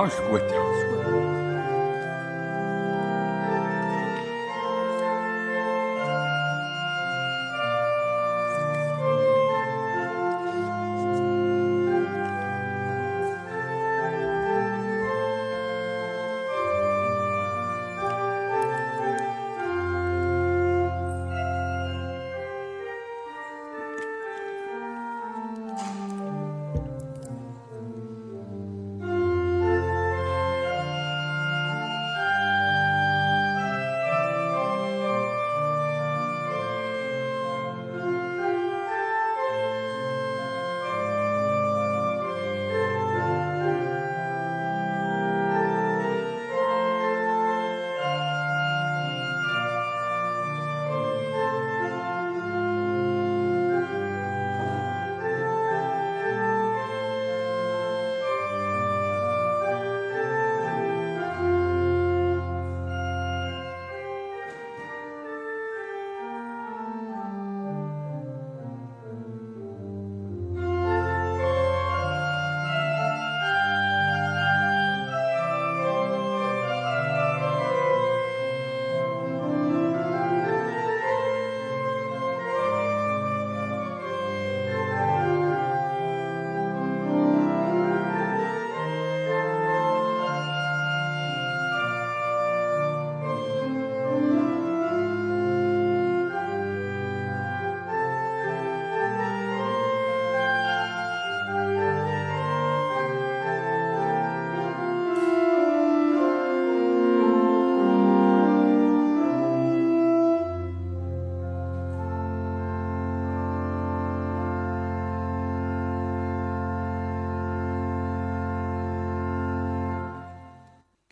Alles gut,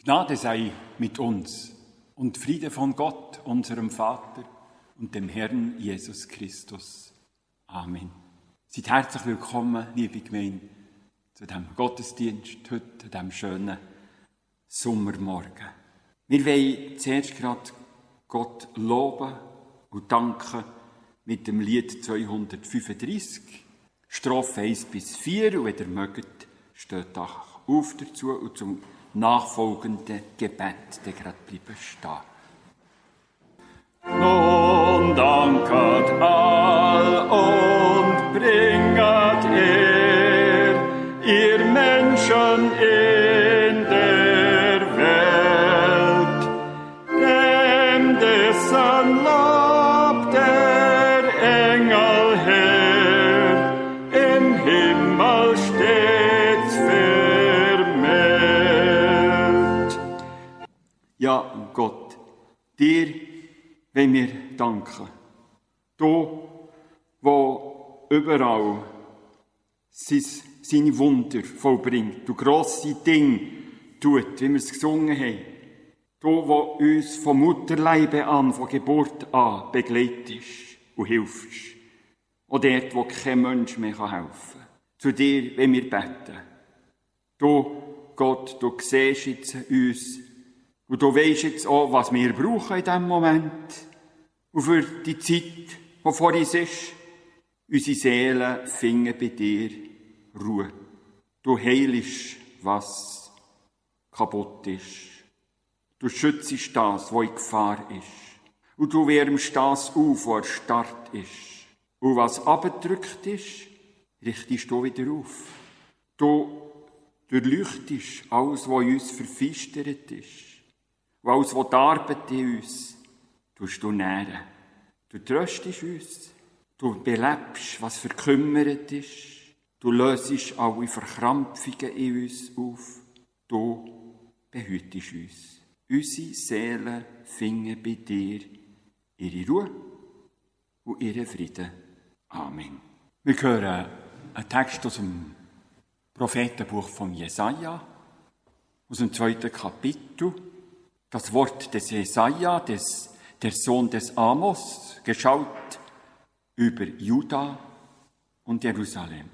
Gnade sei mit uns und Friede von Gott, unserem Vater und dem Herrn Jesus Christus. Amen. Seid herzlich willkommen, liebe Gemeinde, zu dem Gottesdienst heute, an diesem schönen Sommermorgen. Wir wollen zuerst gerade Gott loben und danken mit dem Lied 235, Strophe 1 bis 4. Und wenn ihr mögt, steht da auf dazu und zum nachfolgende Gebet, der gerade bleiben stehen. Nun danket all und bringet er, wollen wir danken. Du, wo überall sein, seine Wunder vollbringt, du grosse Dinge tut, wie wir es gesungen haben. Du, wo uns vom Mutterleibe an, von Geburt an begleitest und hilfst. Und dort, wo kein Mensch mehr helfen kann. Zu dir, wenn wir beten. Du, Gott, du siehst jetzt uns und du weisst jetzt auch, was wir brauchen in diesem Moment. Und für die Zeit, die vor uns ist, unsere Seelen finden bei dir Ruhe. Du heilst, was kaputt ist. Du schützt das, was in Gefahr ist. Und du wärmst das auf, was erstarrt ist. Und was abgedrückt ist, richtest du wieder auf. Du durchleuchtest alles, was in uns verfistert ist. Und alles, was die in uns, tust du nähren. Du tröstest uns. Du belebst, was verkümmert ist. Du lösest alle Verkrampfungen in uns auf. Du behütest uns. Unsere Seelen finden bei dir ihre Ruhe und ihren Frieden. Amen. Wir hören einen Text aus dem Prophetenbuch von Jesaja, aus dem zweiten Kapitel. Das Wort des Jesaja, des, der Sohn des Amos, geschaut über Juda und Jerusalem.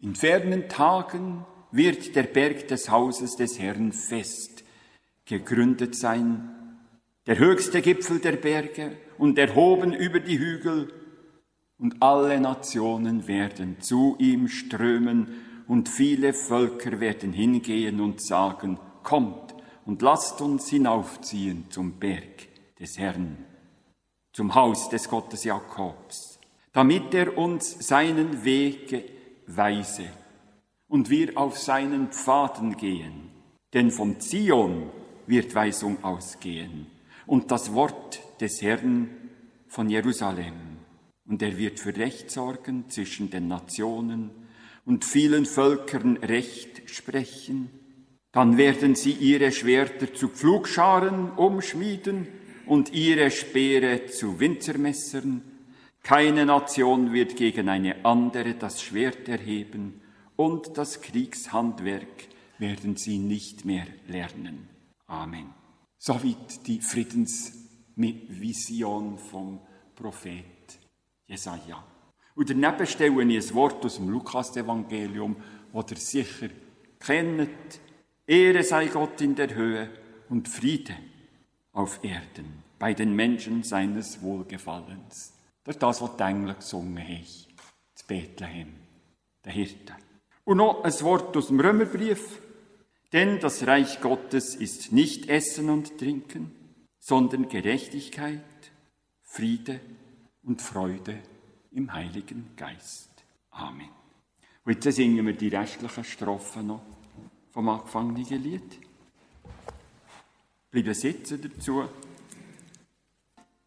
In fernen Tagen wird der Berg des Hauses des Herrn fest gegründet sein, der höchste Gipfel der Berge und erhoben über die Hügel, und alle Nationen werden zu ihm strömen, und viele Völker werden hingehen und sagen, kommt und lasst uns hinaufziehen zum Berg des Herrn, zum Haus des Gottes Jakobs, damit er uns seinen Weg weise und wir auf seinen Pfaden gehen. Denn vom Zion wird Weisung ausgehen und das Wort des Herrn von Jerusalem. Und er wird für Recht sorgen zwischen den Nationen und vielen Völkern Recht sprechen. Dann werden sie ihre Schwerter zu Pflugscharen umschmieden und ihre Speere zu Winzermessern. Keine Nation wird gegen eine andere das Schwert erheben und das Kriegshandwerk werden sie nicht mehr lernen. Amen. Soweit die Friedensvision vom Prophet Jesaja. Und daneben stelle ich ein Wort aus dem Lukas-Evangelium, das ihr sicher kennt. Ehre sei Gott in der Höhe und Friede auf Erden bei den Menschen seines Wohlgefallens. Das das, was die Engel gesungen haben. Zu Bethlehem, der Hirte. Und noch ein Wort aus dem Römerbrief. Denn das Reich Gottes ist nicht Essen und Trinken, sondern Gerechtigkeit, Friede und Freude im Heiligen Geist. Amen. Und jetzt singen wir die restlichen Strophen noch vom angefangenen Lied. Bleiben sitzen dazu.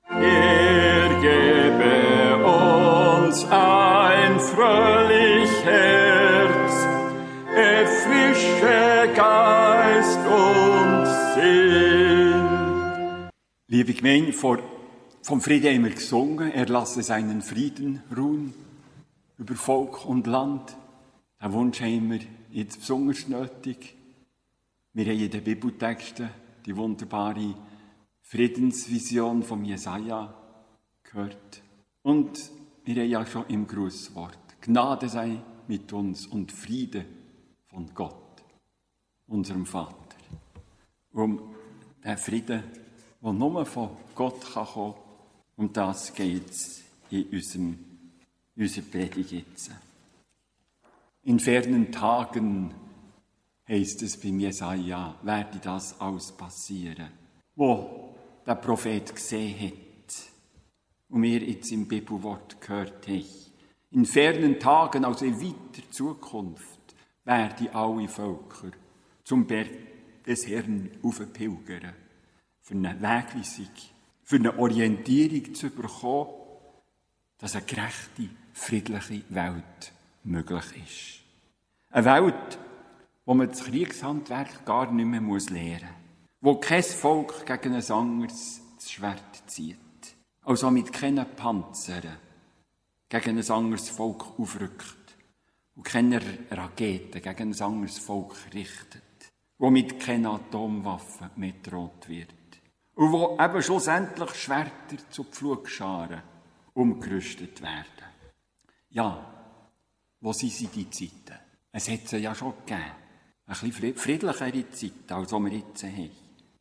Er gebe uns ein fröhlich Herz, erfrische Geist und Sinn. Liebe Gemeinde, vor, vom Frieden haben wir gesungen, er lasse seinen Frieden ruhen über Volk und Land. Den Wunsch haben wir jetzt besonders nötig. Wir haben in den Bibeltexten die wunderbare Friedensvision von Jesaja gehört. Und wir haben ja schon im Grußwort Gnade sei mit uns und Friede von Gott, unserem Vater. Um den Frieden, der nur von Gott kann kommen kann, um das geht es in unserem, unserer Predigt jetzt. In fernen Tagen heißt es bei Jesaja, werde das alles passieren, wo der Prophet gesehen hat und wir jetzt im Bibelwort gehört haben. In fernen Tagen, also in weiter Zukunft, werden alle Völker zum Berg des Herrn aufpilgern, für eine Wegweisung, für eine Orientierung zu bekommen, dass eine gerechte, friedliche Welt möglich ist. Eine Welt, wo man das Kriegshandwerk gar nicht mehr lernen muss wo kein Volk gegen ein anderes das Schwert zieht, also mit keinen Panzern gegen ein anderes Volk aufrückt und keine Raketen gegen ein anderes Volk richtet, wo mit keinen Atomwaffen mehr wird und wo eben schlussendlich Schwerter zu Pflugscharen umgerüstet werden. Ja, wo sind sie die Zeiten? Es hat sie ja schon gegeben. Ein bisschen friedlichere Zeit, als wir jetzt haben.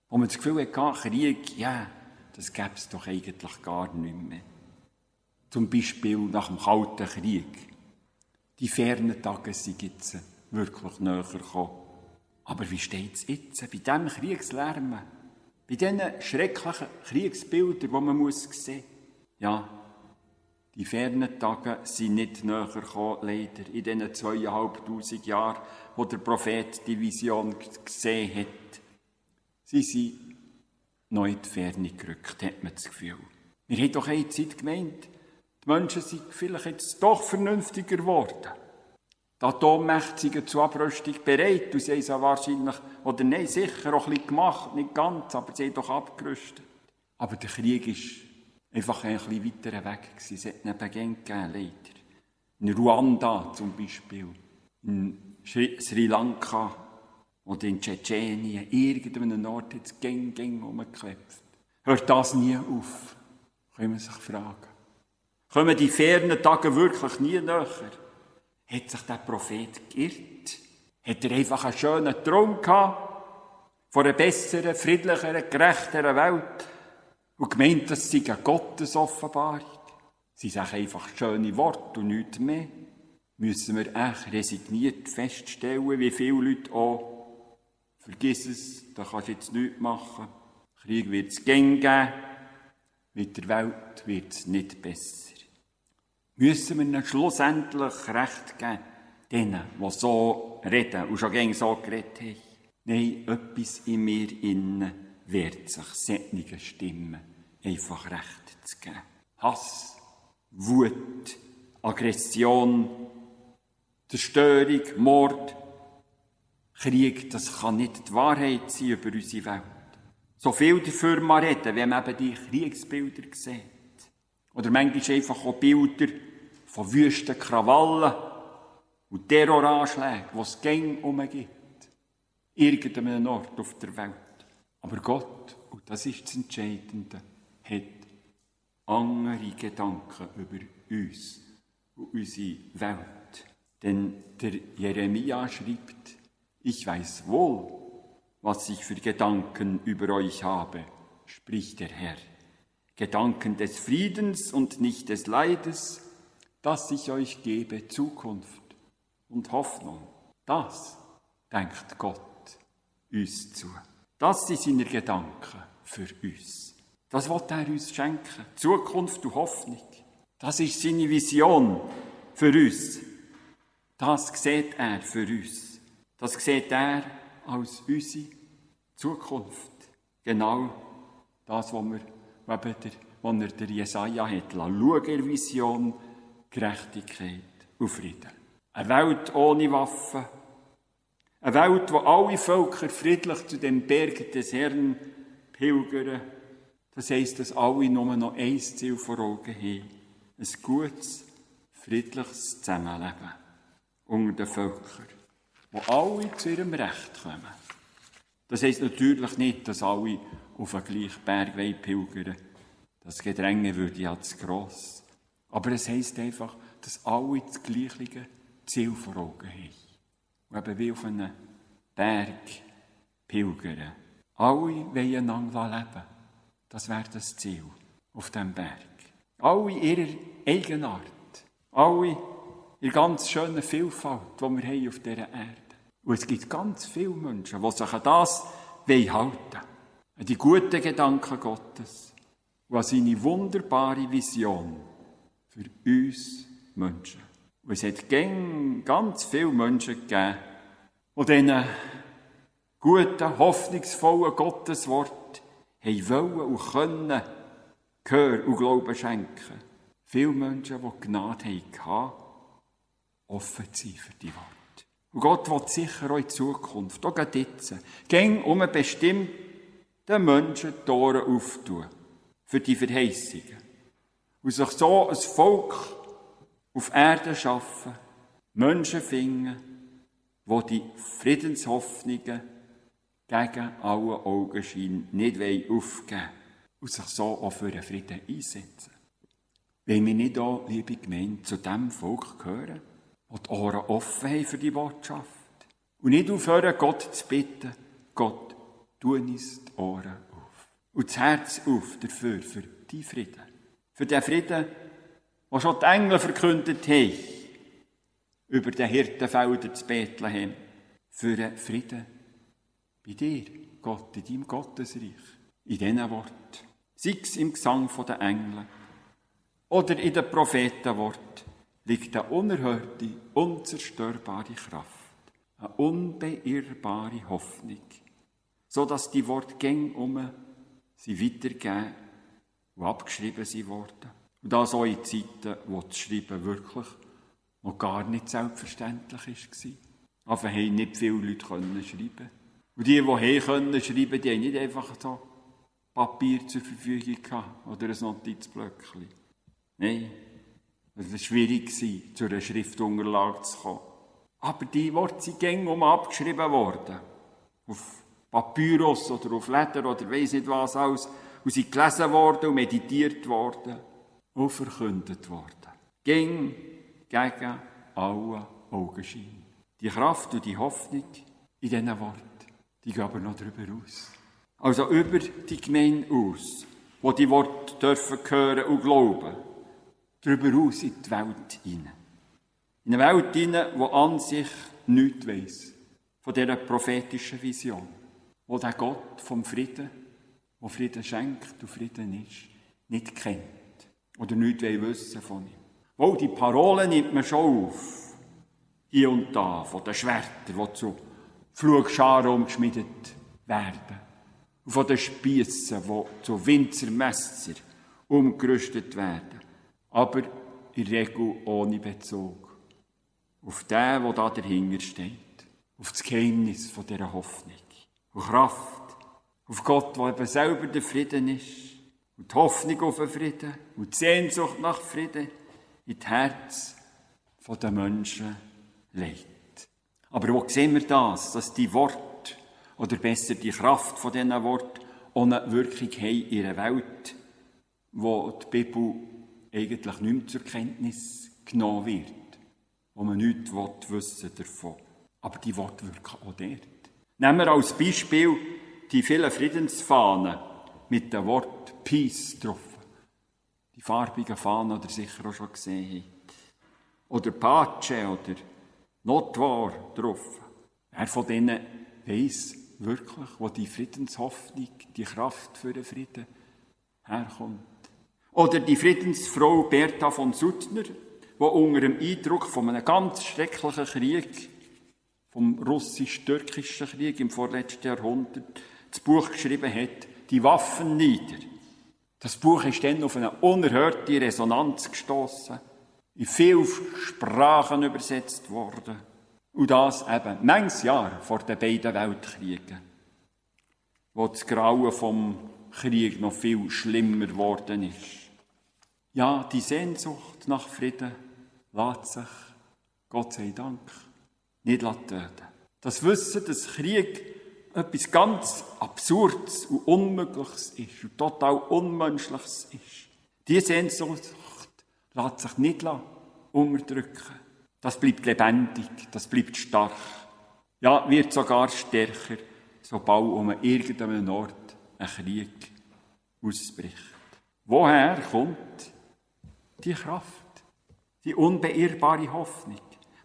Wo man das Gefühl hatte, Krieg, ja, das gäbe es doch eigentlich gar nicht mehr. Zum Beispiel nach dem Kalten Krieg. Die fernen Tage sind jetzt wirklich näher gekommen. Aber wie steht es jetzt? Bei diesem Kriegslärm, bei diesen schrecklichen Kriegsbildern, die man muss sehen Ja, die fernen Tage sind nicht näher gekommen, leider, in diesen zweieinhalbtausend Jahren, wo der Prophet die Vision gesehen hat. Sie sind noch in die Ferne gerückt, hat man das Gefühl. Wir haben doch eine Zeit gemeint, die Menschen sind vielleicht jetzt doch vernünftiger geworden. Die Atommächte sind zur Abrüstung bereit und sie haben es wahrscheinlich, oder nein, sicher auch ein bisschen gemacht, nicht ganz, aber sie haben doch abgerüstet. Aber der Krieg ist einfach ein bisschen weiter weg gewesen. Es hat einen Beginn gegeben, leider. In Ruanda zum Beispiel, in Sri Lanka, oder in Tschetschenien, irgendeinem Ort hat es gäng, gäng umgeklebt. Hört das nie auf? Können wir sich fragen. Kommen die fernen Tage wirklich nie näher? Hat sich der Prophet geirrt? Hat er einfach einen schönen Traum gehabt? Von einer besseren, friedlicheren, gerechteren Welt? Und gemeint, das sei eine Gottesoffenbarung? Sie sagen einfach schöne Worte und nichts mehr. Müssen wir echt resigniert feststellen, wie viele Leute auch vergiss es, da kannst du jetzt nichts machen. Krieg wird es gern geben, mit der Welt wird es nicht besser. Müssen wir ihnen schlussendlich Recht geben, denen, die so reden und schon gern so geredet haben? Nein, etwas in mir innen wehrt sich, sättige Stimmen einfach Recht zu geben. Hass, Wut, Aggression, Zerstörung, Mord, Krieg, das kann nicht die Wahrheit sein über unsere Welt. So viel dafür mal reden, wenn man eben die Kriegsbilder sieht. Oder manchmal einfach auch Bilder von wüsten Krawallen und Terroranschlägen, die es gäng umgibt. Irgendeinem Ort auf der Welt. Aber Gott, und das ist das Entscheidende, hat andere Gedanken über uns und unsere Welt. Denn der Jeremia schreibt, ich weiß wohl, was ich für Gedanken über euch habe, spricht der Herr. Gedanken des Friedens und nicht des Leides, dass ich euch gebe Zukunft und Hoffnung. Das denkt Gott uns zu. Das sind seine Gedanken für uns. Das wird er uns schenken. Zukunft und Hoffnung. Das ist seine Vision für uns. Das sieht er für uns. Das sieht er als unsere Zukunft. Genau das, was, wir, was, der, was er der Jesaja hat schauen in Vision, Gerechtigkeit und Frieden. Eine Welt ohne Waffen. Eine Welt, wo alle Völker friedlich zu dem Berg des Herrn pilgern das heisst, dass alle nur noch ein Ziel vor Augen haben. Ein gutes, friedliches Zusammenleben unter den Völkern, wo alle zu ihrem Recht kommen. Das heisst natürlich nicht, dass alle auf den gleichen Berg pilgern Das Gedränge würde ja zu gross. Aber es heisst einfach, dass alle das gleiche Ziel vor Augen haben. Und eben wie auf einem Berg pilgern. Alle wollen einander leben. Das wäre das Ziel auf dem Berg. Alle ihrer Eigenart. Alle in ganz schönen Vielfalt, die wir haben auf dieser Erde. Und es gibt ganz viele Menschen, die sich an das halten wollen. An die guten Gedanken Gottes und an seine wunderbare Vision für uns Menschen. Und es hat ganz viele Menschen gegeben, die diesen guten, hoffnungsvollen Gotteswort haben wollen und können Gehör und Glauben schenken. Viele Menschen, die Gnade hatten, offen sein für die Worte. Und Gott will sicher auch in Zukunft, auch jetzt, gäng um einen bestimmten Menschen Tore auftun. Für die Verheißungen. Und sich so ein Volk auf Erde schaffen, Menschen finden, wo die Friedenshoffnungen gegen alle Augenschein nicht aufgeben und sich so auch für den Frieden einsetzen. Wenn wir nicht auch, liebe Gemeinde, zu dem Volk gehören, die die Ohren offen haben für die Botschaft und nicht aufhören, Gott zu bitten, Gott, tu uns die Ohren auf und das Herz auf dafür, für die Frieden. Für den Frieden, den schon die Engel verkündet haben, über den Hirtenfelder zu Bethlehem, für den Frieden bei dir, Gott, in deinem Gottesreich, in diesen Worten. Sei es im Gesang der Engel oder in den Prophetenwort liegt eine unerhörte, unzerstörbare Kraft, eine unbeirrbare Hoffnung, so dass die Worte gäng um sie weitergeben und abgeschrieben sind worden. Und das auch in Zeiten, wo das Schreiben wirklich noch gar nicht selbstverständlich war. Aber haben nicht viele Leute schreiben und die, die haben können schreiben, die haben nicht einfach so Papier zur Verfügung gehabt oder ein Notizblöckchen. Nein, es war schwierig, zu einer Schriftunterlage zu kommen. Aber die Worte sind gängig abgeschrieben worden. Auf Papyrus oder auf Leder oder weiss nicht was alles. Und sie gelesen worden und meditiert worden und verkündet worden. Gäng gegen alle Augenschein. Die Kraft und die Hoffnung in diesen Worten die gehen aber noch darüber aus. Also über die Gemeinde aus, wo die Worte dürfen hören und glauben. Darüber aus in die Welt hinein. In eine Welt hinein, die an sich nichts weiss von dieser prophetischen Vision. wo der Gott vom Frieden, wo Frieden schenkt und Frieden ist, nicht kennt oder nichts wissen von ihm. Oh, die Parolen nimmt man schon auf, hier und da, von den Schwertern, die zu Pflugscharen umgeschmiedet werden, und von den Spiessen, die zu Winzermesser umgerüstet werden, aber in der Regel ohne Bezug auf den, der da dahinter steht, auf das Geheimnis dieser Hoffnung, auf Kraft, auf Gott, der eben selber der Frieden ist, und die Hoffnung auf den Frieden und die Sehnsucht nach Frieden in das Herz der Menschen legt. Aber wo sehen wir das, dass die Worte, oder besser die Kraft von diesen Worten, eine Wirkung haben in einer Welt, wo die Bibel eigentlich nicht mehr zur Kenntnis genommen wird, wo man nichts wissen davon. Aber die Worte wirken auch dort. Nehmen wir als Beispiel die vielen Friedensfahnen mit dem Wort Peace drauf. Die farbigen Fahnen, die ihr sicher auch schon gesehen habt. Oder Pace oder Notwar drauf. Wer von denen weiss wirklich, wo die Friedenshoffnung, die Kraft für den Frieden herkommt? Oder die Friedensfrau Bertha von Suttner, die unter dem Eindruck von einem ganz schrecklichen Krieg, vom russisch-türkischen Krieg im vorletzten Jahrhundert, das Buch geschrieben hat, Die Waffen nieder. Das Buch ist dann auf eine unerhörte Resonanz gestoßen, in viele Sprachen übersetzt worden. Und das eben manches Jahr vor den beiden Weltkriegen, wo das Grauen vom Krieg noch viel schlimmer geworden ist. Ja, die Sehnsucht nach Frieden lässt sich, Gott sei Dank, nicht töten. Das Wissen, dass Krieg etwas ganz Absurdes und Unmögliches ist und total Unmenschliches ist. Diese Sehnsucht lässt sich nicht unterdrücken. Das bleibt lebendig, das bleibt stark. Ja, wird sogar stärker, sobald um irgendeinen Ort ein Krieg ausbricht. Woher kommt die Kraft, die unbeirrbare Hoffnung,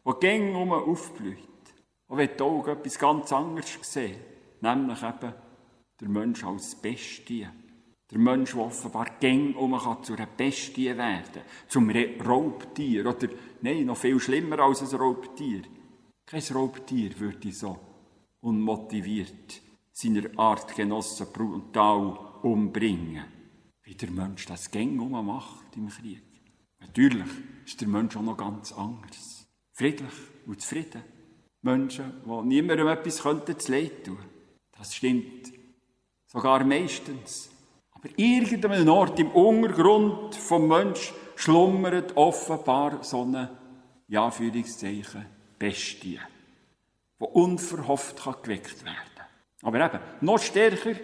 die gäng um aufblüht. Und wenn die Augen etwas ganz anderes sehen, nämlich eben der Mensch als Bestie. Der Mensch, der offenbar gäng um zu einer Bestie werden, zum Raubtier oder, nein, noch viel schlimmer als ein Raubtier. Kein Raubtier würde so unmotiviert seiner Artgenossen brutal umbringen, wie der Mensch das gäng um macht im Krieg. Natürlich ist der Mensch auch noch ganz anders. Friedlich und zufrieden. Menschen, die niemandem etwas könnten zu leid tun. Das stimmt sogar meistens. Aber irgendeinem Ort im Untergrund vom Mensch schlummert offenbar so eine, ja, Führungszeichen, Bestie, die unverhofft kann geweckt werden Aber eben, noch stärker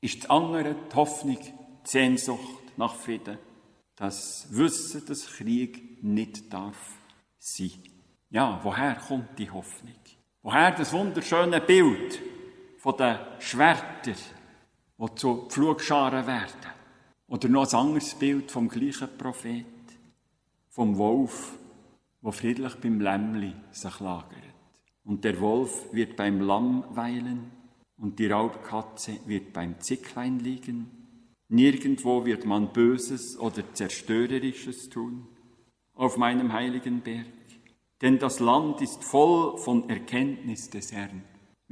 ist das andere die Hoffnung, die Sehnsucht nach Frieden das Wissen, dass Krieg nicht darf sein. Ja, woher kommt die Hoffnung? Woher das wunderschöne Bild von den Schwertern, die zu Pflugscharen werden? Oder noch ein anderes Bild vom gleichen Prophet, vom Wolf, wo friedlich beim Lämmli sich lagert. Und der Wolf wird beim Lamm weilen und die Raubkatze wird beim Zicklein liegen Nirgendwo wird man Böses oder Zerstörerisches tun auf meinem heiligen Berg. Denn das Land ist voll von Erkenntnis des Herrn,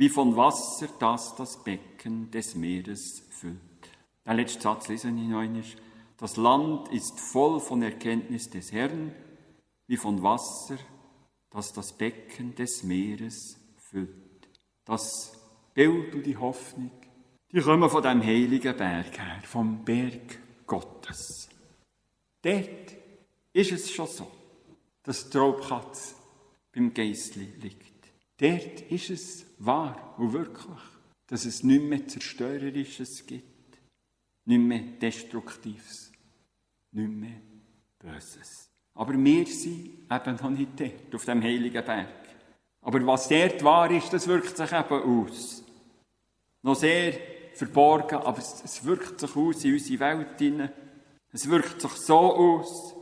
wie von Wasser, das das Becken des Meeres füllt. Der letzte Satz lesen ich noch einmal. Das Land ist voll von Erkenntnis des Herrn, wie von Wasser, das das Becken des Meeres füllt. Das Bild und die Hoffnung die kommen von dem heiligen Berg her, vom Berg Gottes. Dort ist es schon so, dass die Traubkatze beim Geistli liegt. Dort ist es wahr und wirklich, dass es nicht mehr Zerstörerisches gibt, nicht mehr Destruktives, nicht mehr Böses. Aber wir sind eben noch nicht dort, auf dem heiligen Berg. Aber was dort wahr ist, das wirkt sich eben aus. Noch sehr verborgen, aber es, es wirkt sich aus in unsere Welt hinein. Es wirkt sich so aus,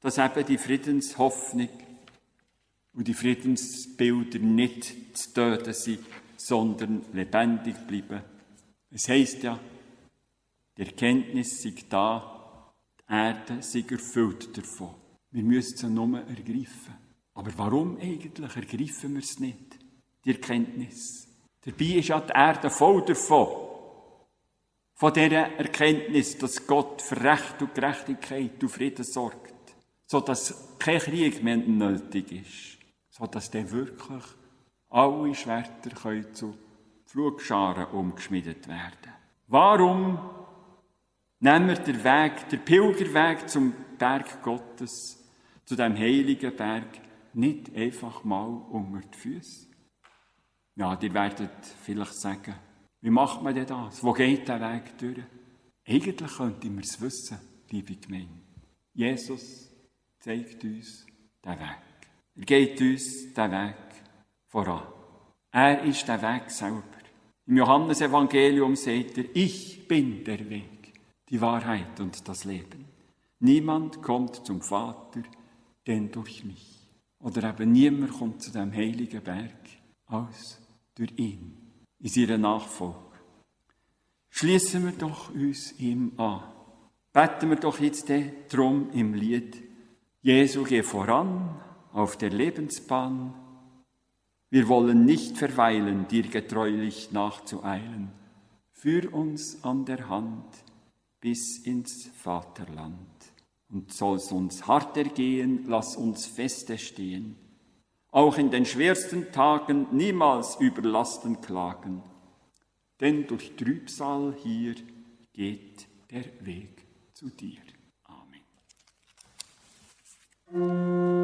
dass eben die Friedenshoffnung und die Friedensbilder nicht zu töten sind, sondern lebendig bleiben. Es heißt ja, die Erkenntnis sei da, die Erde sei erfüllt davon. Wir müssen sie nur ergreifen. Aber warum eigentlich ergreifen wir es nicht, die Erkenntnis? Dabei ist ja die Erde voll davon. Von dieser Erkenntnis, dass Gott für Recht und Gerechtigkeit und Frieden sorgt. So dass kein Krieg mehr nötig ist. So dass dann wirklich alle Schwerter können zu Flugscharen umgeschmiedet werden. Warum nehmen wir den Weg, den Pilgerweg zum Berg Gottes, zu dem heiligen Berg, nicht einfach mal unter die Füße? Ja, ihr werdet vielleicht sagen, wie macht man denn das? Wo geht der Weg durch? Eigentlich könnte man es wissen, liebe Gemeinde. Jesus zeigt uns den Weg. Er geht uns den Weg voran. Er ist der Weg selber. Im Johannesevangelium sagt er, ich bin der Weg, die Wahrheit und das Leben. Niemand kommt zum Vater, denn durch mich. Oder eben niemand kommt zu dem heiligen Berg, als durch ihn, in seiner Nachfolge. Schließen wir doch uns ihm an. Beten wir doch jetzt drum im Lied, Jesu geh voran auf der Lebensbahn. Wir wollen nicht verweilen, dir getreulich nachzueilen. Führ uns an der Hand bis ins Vaterland. Und soll's uns hart ergehen, lass uns feste stehen auch in den schwersten Tagen niemals über Lasten klagen, denn durch Trübsal hier geht der Weg zu dir. Amen.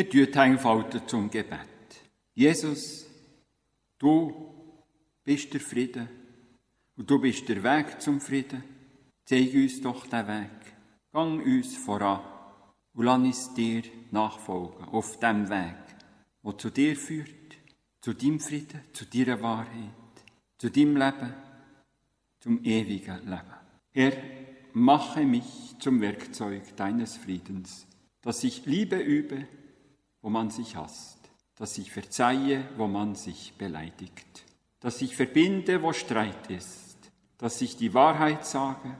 Wir tun Hänge zum Gebet. Jesus, du bist der Frieden und du bist der Weg zum Frieden. Zeig uns doch den Weg. Gang uns voran und lass uns dir nachfolgen auf dem Weg, der zu dir führt, zu deinem Frieden, zu deiner Wahrheit, zu deinem Leben, zum ewigen Leben. Herr, mache mich zum Werkzeug deines Friedens, dass ich Liebe übe, wo man sich hasst, dass ich verzeihe, wo man sich beleidigt, dass ich verbinde, wo Streit ist, dass ich die Wahrheit sage,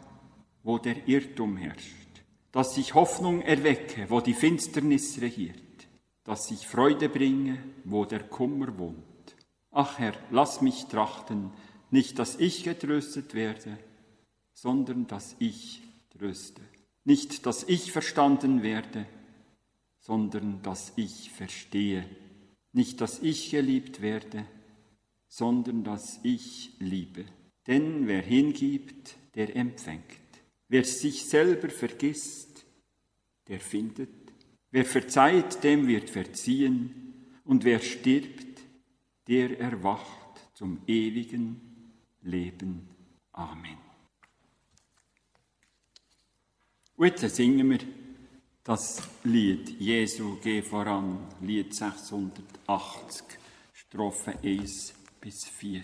wo der Irrtum herrscht, dass ich Hoffnung erwecke, wo die Finsternis regiert, dass ich Freude bringe, wo der Kummer wohnt. Ach Herr, lass mich trachten, nicht, dass ich getröstet werde, sondern dass ich tröste. Nicht, dass ich verstanden werde, sondern dass ich verstehe, Nicht, dass ich geliebt werde, sondern dass ich liebe. Denn wer hingibt, der empfängt. Wer sich selber vergisst, der findet. Wer verzeiht, dem wird verziehen. Und wer stirbt, der erwacht zum ewigen Leben. Amen. Und jetzt singen wir das Lied Jesu geh voran, Lied 680, Strophe 1 bis 4.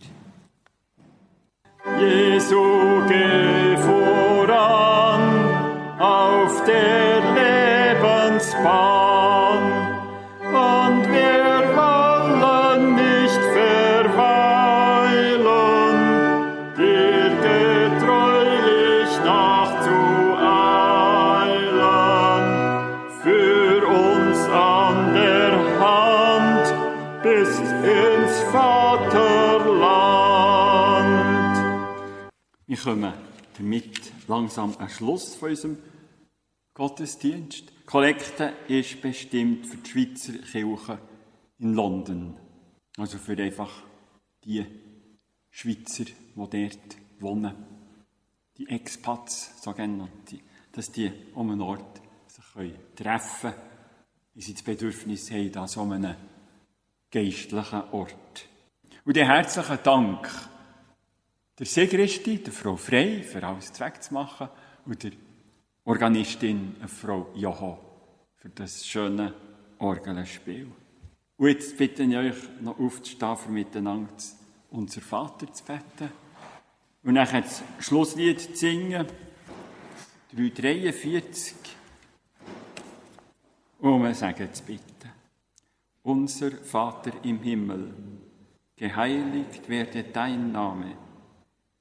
Jesu geh voran auf der Lebensbahn kommen damit langsam am Schluss von unserem Gottesdienst. Die Kollekte ist bestimmt für die Schweizer Kirche in London. Also für einfach die Schweizer, die dort wohnen. Die Expats, sogenannte. Dass die um einen Ort sich treffen können, wie sie das Bedürfnis haben, an so einem geistlichen Ort. Und den herzlichen Dank der Segristi, der Frau Frey, für alles Zweck zu machen, und der Organistin, Frau Joho, für das schöne Orgelspiel. Und jetzt bitte ich euch noch aufzustehen, für miteinander unser Vater zu beten. Und dann das Schlusslied zu singen, 343. Und wir sagen jetzt bitte. Unser Vater im Himmel, geheiligt werde dein Name,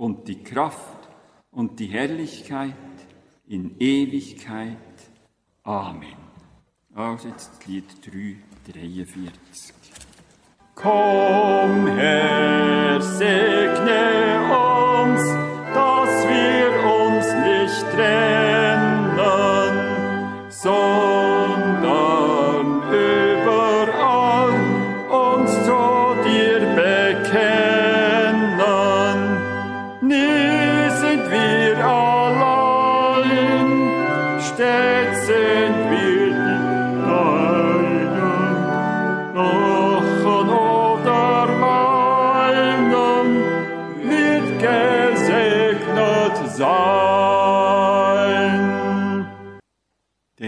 und die Kraft und die Herrlichkeit in Ewigkeit. Amen. Also jetzt Lied 343. Komm, Herr, segne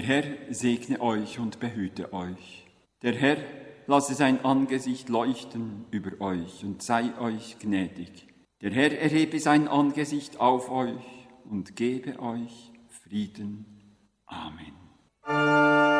Der Herr segne euch und behüte euch. Der Herr lasse sein Angesicht leuchten über euch und sei euch gnädig. Der Herr erhebe sein Angesicht auf euch und gebe euch Frieden. Amen.